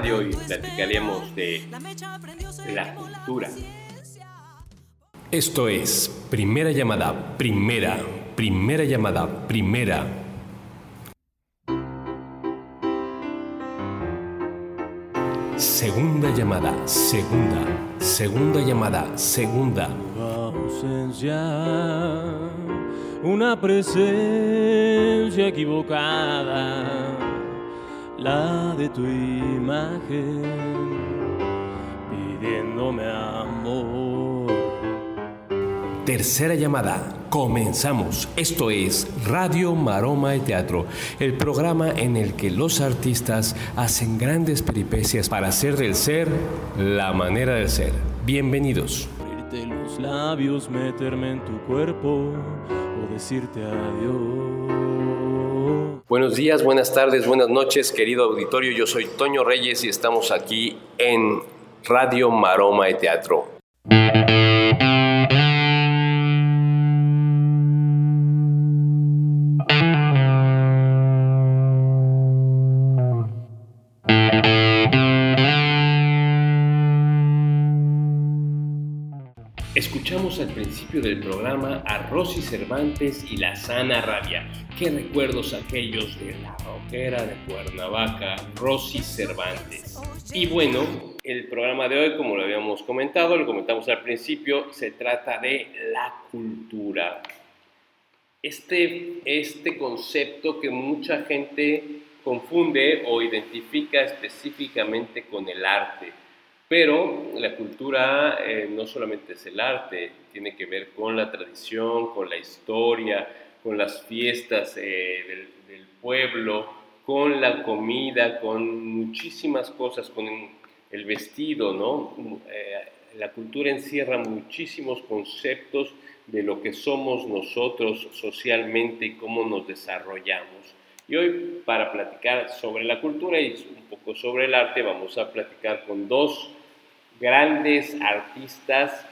programa de hoy platicaremos de. La cultura. Esto es Primera Llamada, Primera, Primera Llamada, Primera. Segunda llamada, segunda, segunda llamada, segunda. ausencia, una presencia equivocada, la de tu imagen, pidiéndome amor. Tercera llamada, comenzamos. Esto es Radio Maroma y Teatro, el programa en el que los artistas hacen grandes peripecias para hacer del ser la manera de ser. Bienvenidos. Abrirte los labios, meterme en tu cuerpo o decirte adiós. Buenos días, buenas tardes, buenas noches, querido auditorio. Yo soy Toño Reyes y estamos aquí en Radio Maroma y Teatro. Escuchamos al principio del programa a Rosy Cervantes y la sana rabia. Qué recuerdos aquellos de la rockera de Cuernavaca, Rosy Cervantes. Y bueno, el programa de hoy, como lo habíamos comentado, lo comentamos al principio, se trata de la cultura. Este, este concepto que mucha gente confunde o identifica específicamente con el arte. Pero la cultura eh, no solamente es el arte, tiene que ver con la tradición, con la historia, con las fiestas eh, del, del pueblo, con la comida, con muchísimas cosas, con el vestido, ¿no? Eh, la cultura encierra muchísimos conceptos de lo que somos nosotros socialmente y cómo nos desarrollamos. Y hoy, para platicar sobre la cultura y un poco sobre el arte, vamos a platicar con dos grandes artistas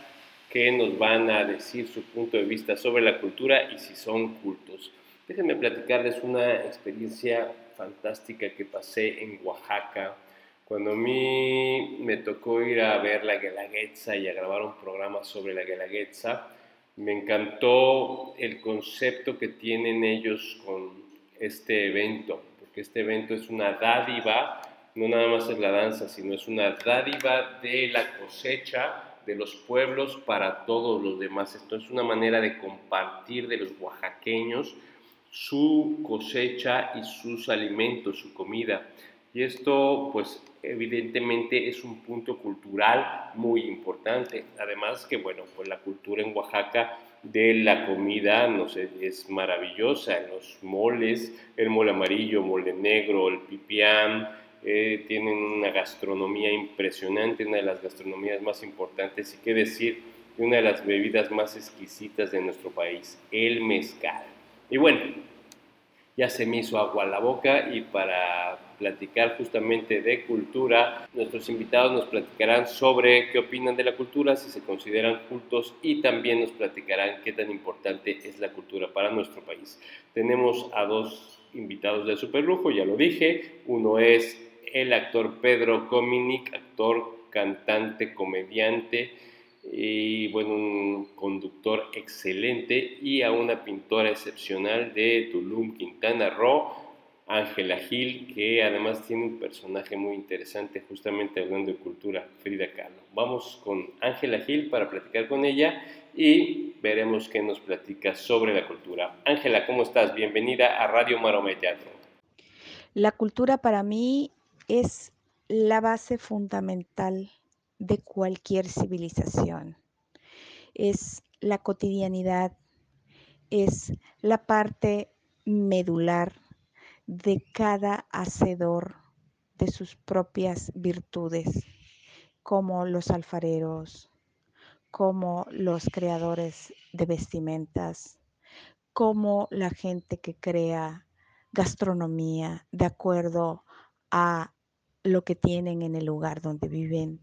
que nos van a decir su punto de vista sobre la cultura y si son cultos. Déjenme platicarles una experiencia fantástica que pasé en Oaxaca, cuando a mí me tocó ir a ver la Guelaguetza y a grabar un programa sobre la Guelaguetza, me encantó el concepto que tienen ellos con este evento, porque este evento es una dádiva no nada más es la danza, sino es una dádiva de la cosecha de los pueblos para todos los demás. Esto es una manera de compartir de los oaxaqueños su cosecha y sus alimentos, su comida. Y esto, pues, evidentemente es un punto cultural muy importante. Además que, bueno, pues la cultura en Oaxaca de la comida, no sé, es maravillosa. Los moles, el mole amarillo, mole negro, el pipián, eh, tienen una gastronomía impresionante, una de las gastronomías más importantes y qué decir de una de las bebidas más exquisitas de nuestro país, el mezcal. Y bueno, ya se me hizo agua a la boca y para platicar justamente de cultura, nuestros invitados nos platicarán sobre qué opinan de la cultura, si se consideran cultos y también nos platicarán qué tan importante es la cultura para nuestro país. Tenemos a dos invitados de superlujo, ya lo dije, uno es el actor Pedro Cominic, actor, cantante, comediante y bueno, un conductor excelente y a una pintora excepcional de Tulum, Quintana Roo, Ángela Gil, que además tiene un personaje muy interesante justamente hablando de cultura, Frida Kahlo. Vamos con Ángela Gil para platicar con ella y veremos qué nos platica sobre la cultura. Ángela, ¿cómo estás? Bienvenida a Radio Maroma y Teatro. La cultura para mí es la base fundamental de cualquier civilización. Es la cotidianidad, es la parte medular de cada hacedor de sus propias virtudes, como los alfareros, como los creadores de vestimentas, como la gente que crea gastronomía de acuerdo a lo que tienen en el lugar donde viven.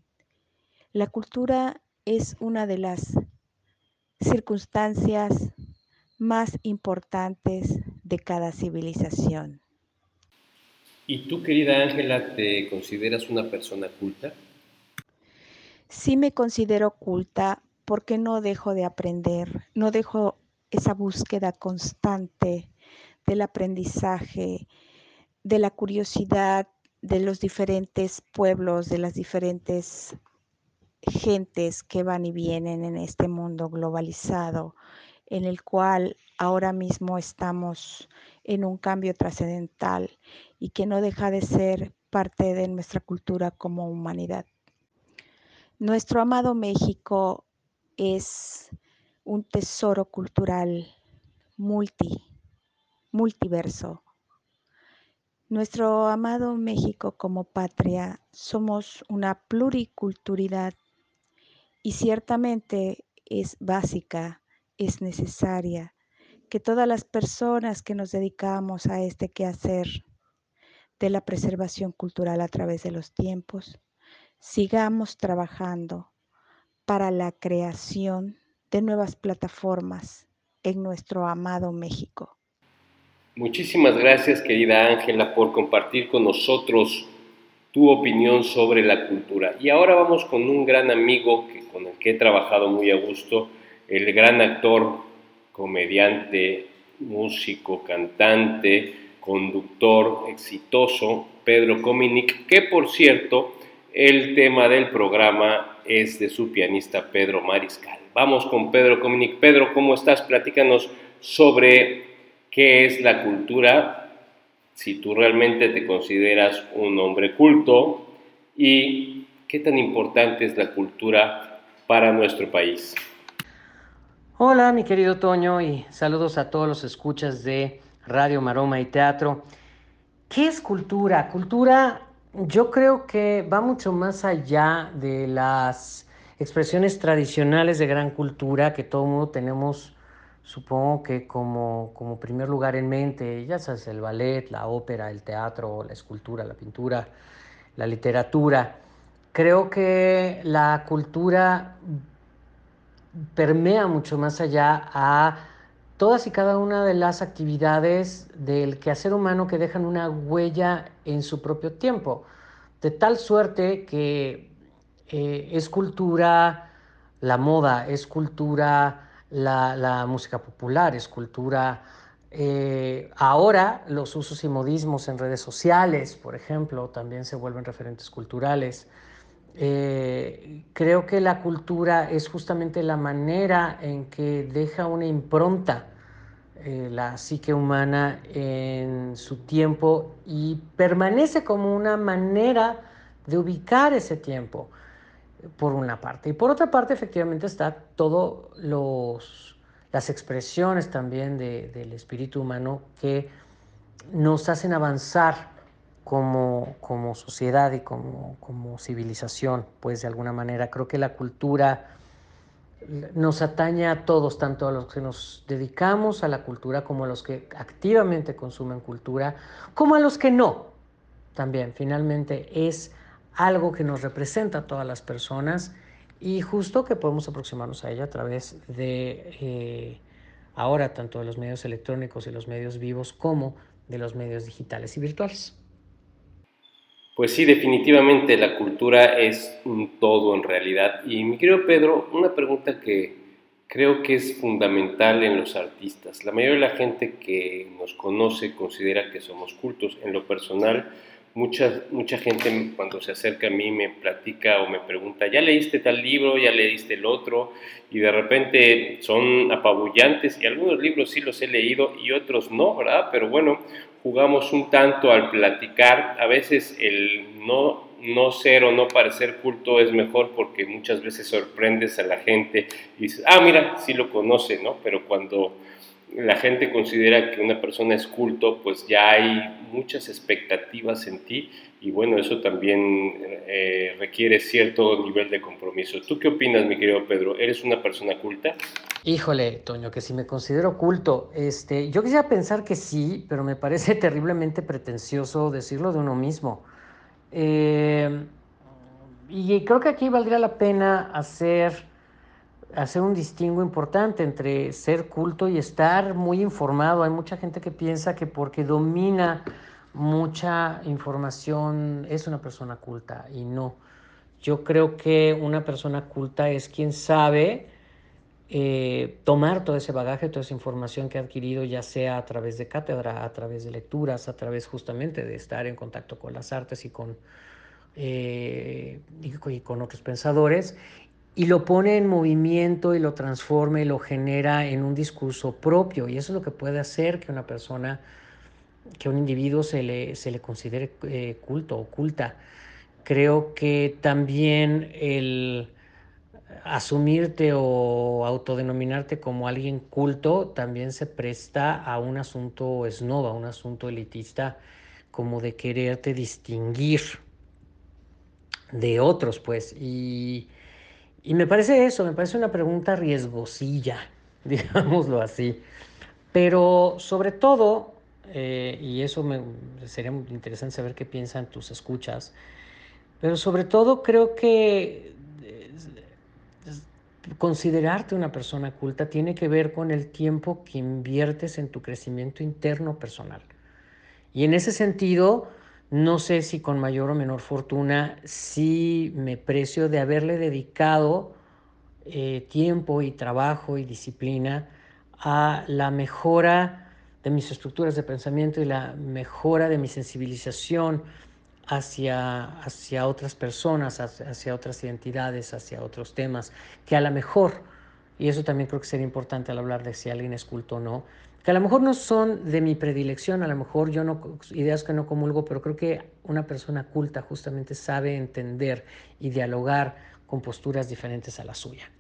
La cultura es una de las circunstancias más importantes de cada civilización. ¿Y tú, querida Ángela, te consideras una persona culta? Sí me considero culta porque no dejo de aprender, no dejo esa búsqueda constante del aprendizaje, de la curiosidad de los diferentes pueblos, de las diferentes gentes que van y vienen en este mundo globalizado, en el cual ahora mismo estamos en un cambio trascendental y que no deja de ser parte de nuestra cultura como humanidad. Nuestro amado México es un tesoro cultural multi, multiverso. Nuestro amado México como patria somos una pluriculturalidad y ciertamente es básica, es necesaria que todas las personas que nos dedicamos a este quehacer de la preservación cultural a través de los tiempos, sigamos trabajando para la creación de nuevas plataformas en nuestro amado México. Muchísimas gracias, querida Ángela, por compartir con nosotros tu opinión sobre la cultura. Y ahora vamos con un gran amigo que, con el que he trabajado muy a gusto, el gran actor, comediante, músico, cantante, conductor exitoso, Pedro Cominic, que por cierto, el tema del programa es de su pianista Pedro Mariscal. Vamos con Pedro Cominic. Pedro, ¿cómo estás? Platícanos sobre qué es la cultura, si tú realmente te consideras un hombre culto y qué tan importante es la cultura para nuestro país. Hola, mi querido Toño, y saludos a todos los escuchas de Radio Maroma y Teatro. ¿Qué es cultura? Cultura yo creo que va mucho más allá de las expresiones tradicionales de gran cultura que todo mundo tenemos supongo que como, como primer lugar en mente, ya sabes, el ballet, la ópera, el teatro, la escultura, la pintura, la literatura. Creo que la cultura permea mucho más allá a todas y cada una de las actividades del quehacer humano que dejan una huella en su propio tiempo, de tal suerte que eh, es cultura la moda, es cultura la, música popular, es cultura. Eh, ahora los usos y modismos en redes sociales, por ejemplo, también se vuelven referentes culturales. Eh, creo que la cultura es justamente la manera en que deja una impronta eh, la psique humana en su tiempo y permanece como una manera de ubicar ese tiempo por una parte. Y por otra parte, efectivamente, está todo los, las expresiones también del espíritu humano que nos hacen avanzar como, como sociedad y como, como civilización, pues de alguna manera. Creo que la cultura nos atañe a todos, tanto a los que nos dedicamos a la cultura como a los que activamente consumen cultura, como a los que no. También, finalmente, es algo que nos representa a todas las personas y justo que podemos aproximarnos a ella a través de eh, ahora tanto de los medios electrónicos y los medios vivos como de los medios digitales y virtuales. Pues sí, definitivamente la cultura es un todo en realidad. Y mi querido Pedro, una pregunta que creo que es fundamental en los artistas. La mayoría de la gente que nos conoce considera que somos cultos. En lo personal, mucha, mucha gente cuando se acerca a mí me platica o me pregunta, ¿ya leíste tal libro? ¿Ya leíste el otro? Y de repente son apabullantes y algunos libros sí los he leído y otros no, ¿verdad? Pero bueno, jugamos un tanto al platicar. A veces el no, no ser o no parecer culto es mejor porque muchas veces sorprendes a la gente y dices, ah, mira, sí lo conoce, ¿no? Pero cuando la gente considera que una persona es culto, pues ya hay muchas expectativas en ti y bueno, eso también eh, requiere cierto nivel de compromiso. ¿Tú qué opinas, mi querido Pedro? ¿Eres una persona culta? Híjole, Toño, que si me considero culto, este, yo quisiera pensar que sí, pero me parece terriblemente pretencioso decirlo de uno mismo. Eh, y creo que aquí valdría la pena hacer, hacer un distingo importante entre ser culto y estar muy informado. Hay mucha gente que piensa que porque domina mucha información es una persona culta y no. Yo creo que una persona culta es quien sabe eh, tomar todo ese bagaje, toda esa información que ha adquirido, ya sea a través de cátedra, a través de lecturas, a través justamente de estar en contacto con las artes y con, eh, y con otros pensadores, y lo pone en movimiento y lo transforma y lo genera en un discurso propio. Y eso es lo que puede hacer que una persona que un individuo se le, se le considere eh, culto o culta. Creo que también el asumirte o autodenominarte como alguien culto también se presta a un asunto esnoba, a un asunto elitista, como de quererte distinguir de otros, pues. Y, y me parece eso, me parece una pregunta riesgosilla, digámoslo así. Pero sobre todo, eh, y eso me, sería muy interesante saber qué piensan tus escuchas, pero sobre todo creo que eh, considerarte una persona culta tiene que ver con el tiempo que inviertes en tu crecimiento interno personal. Y en ese sentido, no sé si con mayor o menor fortuna, sí me precio de haberle dedicado eh, tiempo y trabajo y disciplina a la mejora de mis estructuras de pensamiento y la mejora de mi sensibilización hacia, hacia otras personas, hacia, otras identidades, hacia otros temas, que a lo mejor, y eso también creo que sería importante al hablar de si alguien es culto o no, que a lo mejor no son de mi predilección, a lo mejor yo no, ideas que no comulgo, pero creo que una persona culta justamente sabe entender y dialogar con posturas diferentes a la suya.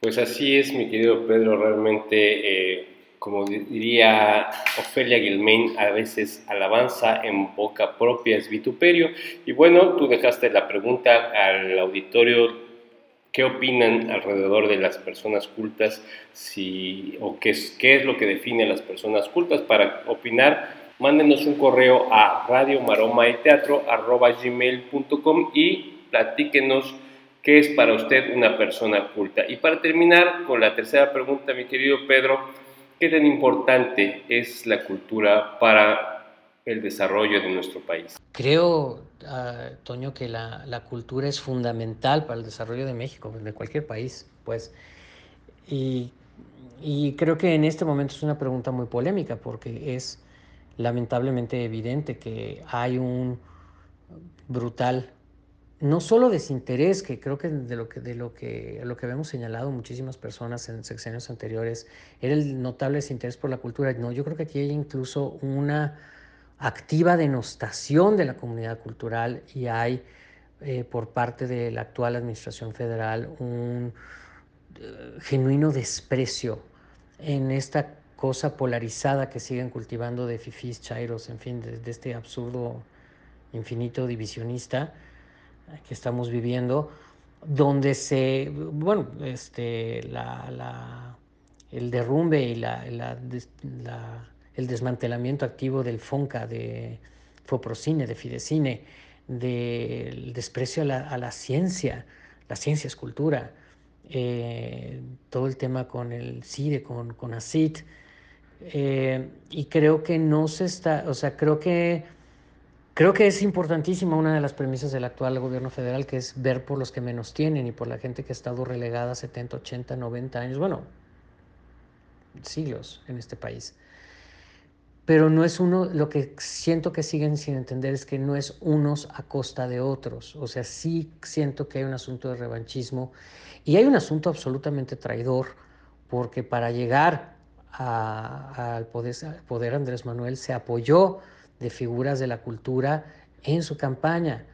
Pues así es, mi querido Pedro, realmente eh, como diría Ofelia Guilmain, a veces alabanza en boca propia es vituperio. Y bueno, tú dejaste la pregunta al auditorio, ¿qué opinan alrededor de las personas cultas? Si, ¿O qué es, qué es lo que define a las personas cultas? Para opinar, mándenos un correo a radiomaromaeteatro.com y platíquenos qué es para usted una persona culta. Y para terminar con la tercera pregunta, mi querido Pedro, ¿Qué tan importante es la cultura para el desarrollo de nuestro país? Creo, uh, Toño, que la, la, cultura es fundamental para el desarrollo de México, de cualquier país, pues. Y, y creo que en este momento es una pregunta muy polémica porque es lamentablemente evidente que hay un brutal no solo desinterés, que creo que de lo que, de lo que, lo que habíamos señalado muchísimas personas en sexenios anteriores, era el notable desinterés por la cultura. No, yo creo que aquí hay incluso una activa denostación de la comunidad cultural y hay eh, por parte de la actual administración federal un eh, genuino desprecio en esta cosa polarizada que siguen cultivando de fifís, chairos, en fin, de este absurdo infinito divisionista que estamos viviendo, donde se, bueno, este, la, el derrumbe y la, el desmantelamiento activo del FONCA, de Foprocine, de Fidecine, del desprecio a la, a la, ciencia, la ciencia es cultura, eh, todo el tema con el CIDE, con, con ACID, eh, y creo que no se está, o sea, creo que Creo que es importantísima una de las premisas del actual gobierno federal, que es ver por los que menos tienen y por la gente que ha estado relegada 70, 80, 90 años, bueno, siglos en este país. Pero no es uno, lo que siento que siguen sin entender es que no es unos a costa de otros. O sea, sí siento que hay un asunto de revanchismo y hay un asunto absolutamente traidor, porque para llegar al poder, poder Andrés Manuel se apoyó de figuras de la cultura en su campaña,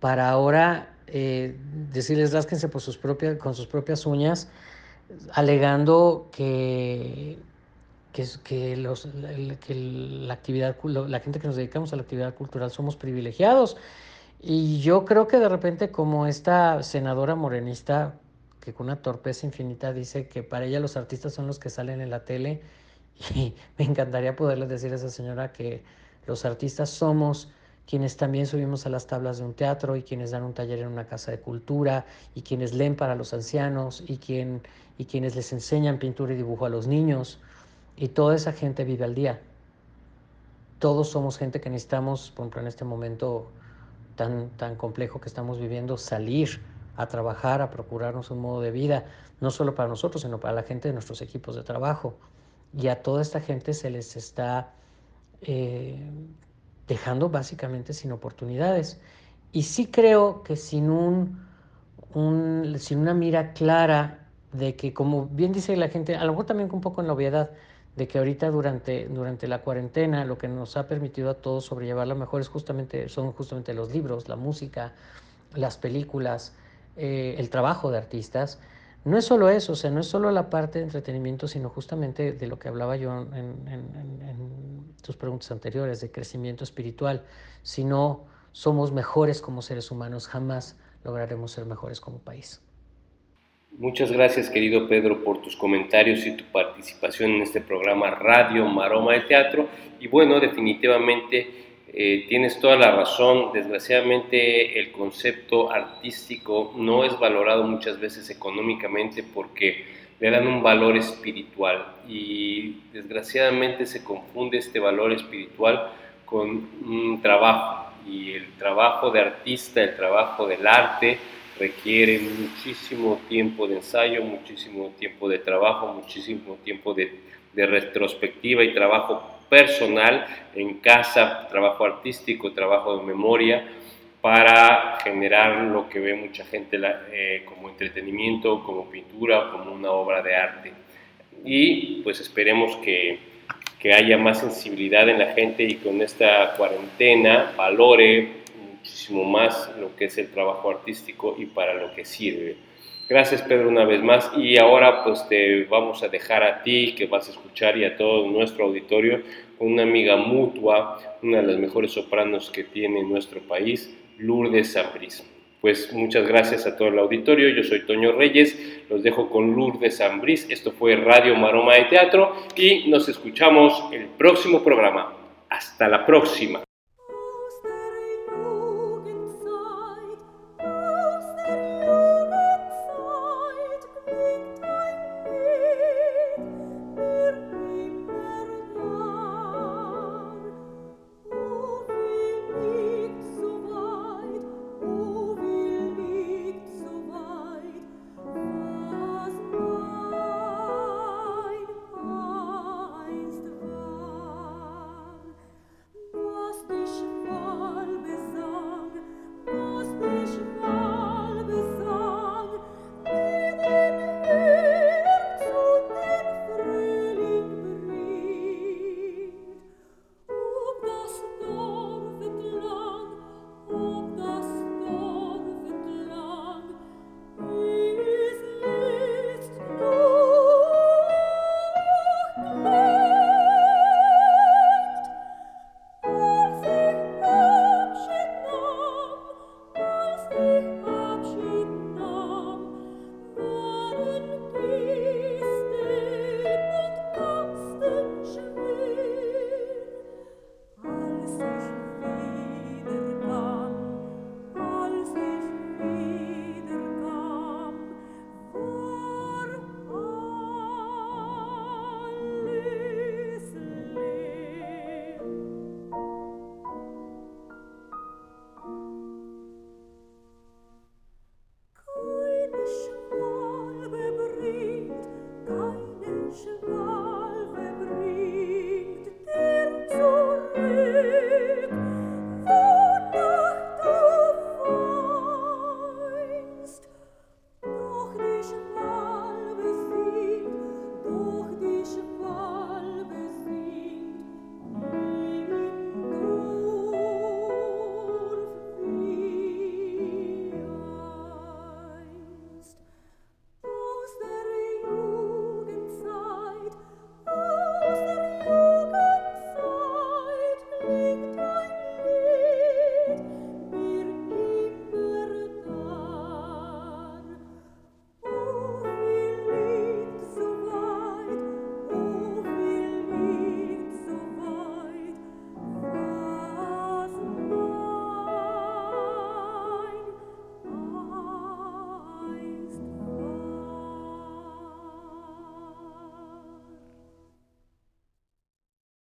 para ahora eh, decirles rásquense por sus propias, con sus propias uñas, alegando que, que, que, los, que la, actividad, la gente que nos dedicamos a la actividad cultural somos privilegiados. Y yo creo que de repente como esta senadora morenista, que con una torpeza infinita dice que para ella los artistas son los que salen en la tele, y me encantaría poderle decir a esa señora que los artistas somos quienes también subimos a las tablas de un teatro y quienes dan un taller en una casa de cultura y quienes leen para los ancianos y, quien, y quienes les enseñan pintura y dibujo a los niños. Y toda esa gente vive al día. Todos somos gente que necesitamos, por ejemplo, en este momento tan, tan complejo que estamos viviendo, salir a trabajar, a procurarnos un modo de vida, no solo para nosotros, sino para la gente de nuestros equipos de trabajo. Y a toda esta gente se les está eh, dejando básicamente sin oportunidades. Y sí creo que sin, un, sin una mira clara de que, como bien dice la gente, a lo mejor también un poco en la obviedad, de que ahorita durante, durante la cuarentena lo que nos ha permitido a todos sobrellevarla mejor es justamente, son justamente los libros, la música, las películas, eh, el trabajo de artistas. No es solo eso, o sea, no es solo la parte de entretenimiento, sino justamente de lo que hablaba yo en, en tus preguntas anteriores, de crecimiento espiritual. Si no somos mejores como seres humanos, jamás lograremos ser mejores como país. Muchas gracias, querido Pedro, por tus comentarios y tu participación en este programa Radio Maroma de Teatro. Y bueno, definitivamente eh, tienes toda la razón. Desgraciadamente, el concepto artístico no es valorado muchas veces económicamente porque le dan un valor espiritual. Y desgraciadamente se confunde este valor espiritual con un trabajo. Y el trabajo de artista, el trabajo del arte, requiere muchísimo tiempo de ensayo, muchísimo tiempo de trabajo, muchísimo tiempo de, retrospectiva y trabajo personal en casa, trabajo artístico, trabajo de memoria, para generar lo que ve mucha gente eh, como entretenimiento, como pintura, como una obra de arte. Y pues esperemos que, que haya más sensibilidad en la gente y con esta cuarentena valore muchísimo más lo que es el trabajo artístico y para lo que sirve. Gracias Pedro una vez más y ahora pues te vamos a dejar a ti que vas a escuchar y a todo nuestro auditorio con una amiga mutua, una de las mejores sopranos que tiene nuestro país, Lourdes Zambris. Pues muchas gracias a todo el auditorio, yo soy Toño Reyes, los dejo con Lourdes Zambris, esto fue Radio Maroma de Teatro y nos escuchamos el próximo programa. Hasta la próxima.